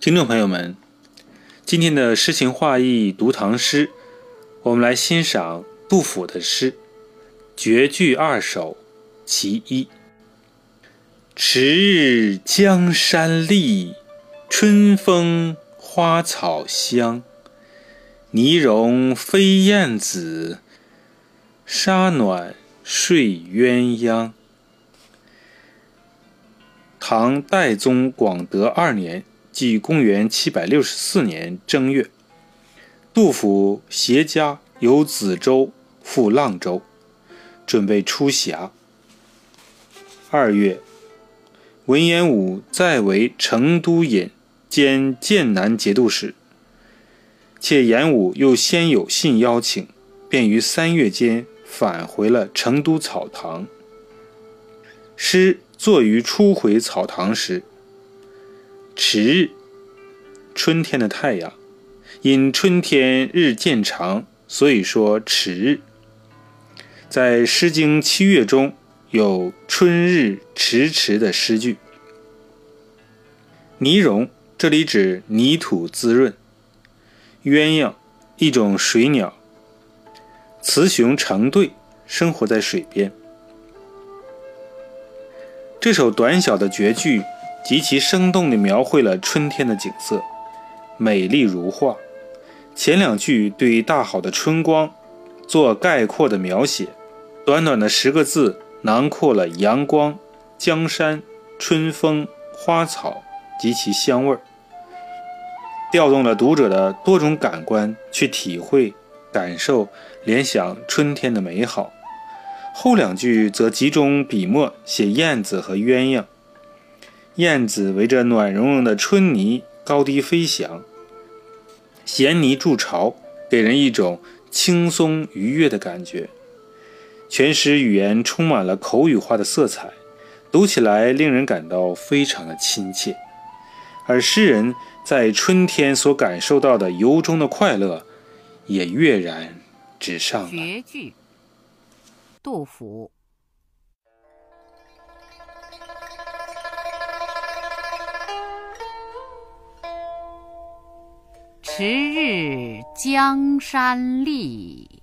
听众朋友们，今天的诗情画意读唐诗，我们来欣赏杜甫的诗《绝句二首·其一》：迟日江山丽，春风花草香。泥融飞燕子，沙暖睡鸳鸯。唐代宗广德二年。即公元七百六十四年正月，杜甫携家由梓州赴阆州，准备出峡。二月，文彦武再为成都尹兼剑南节度使，且彦武又先有信邀请，便于三月间返回了成都草堂。诗作于初回草堂时。迟日，春天的太阳，因春天日渐长，所以说迟日。在《诗经·七月》中有“春日迟迟”的诗句。泥融，这里指泥土滋润。鸳鸯，一种水鸟，雌雄成对，生活在水边。这首短小的绝句。极其生动地描绘了春天的景色，美丽如画。前两句对大好的春光做概括的描写，短短的十个字囊括了阳光、江山、春风、花草及其香味儿，调动了读者的多种感官去体会、感受、联想春天的美好。后两句则集中笔墨写燕子和鸳鸯。燕子围着暖融融的春泥高低飞翔，衔泥筑巢，给人一种轻松愉悦的感觉。全诗语言充满了口语化的色彩，读起来令人感到非常的亲切。而诗人在春天所感受到的由衷的快乐，也跃然纸上了。绝句，杜甫。迟日江山丽，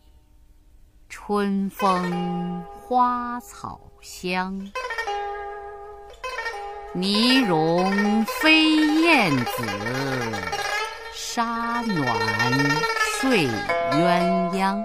春风花草香。泥融飞燕子，沙暖睡鸳鸯。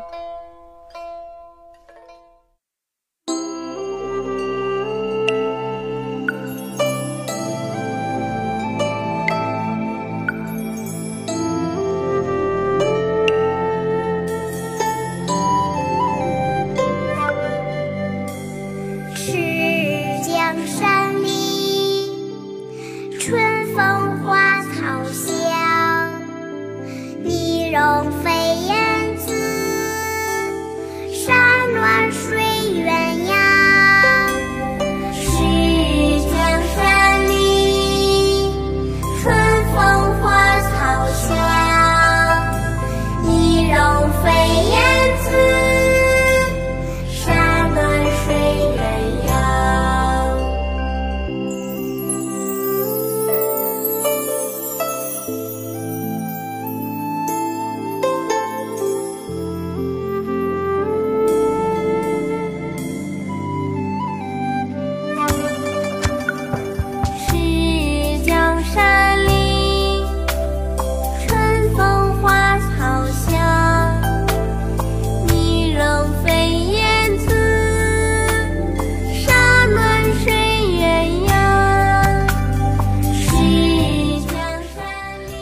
容分。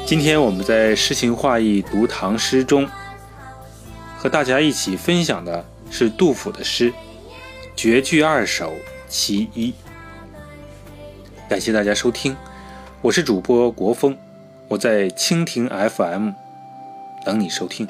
今天我们在诗情画意读唐诗中，和大家一起分享的是杜甫的诗《绝句二首·其一》。感谢大家收听，我是主播国风，我在蜻蜓 FM 等你收听。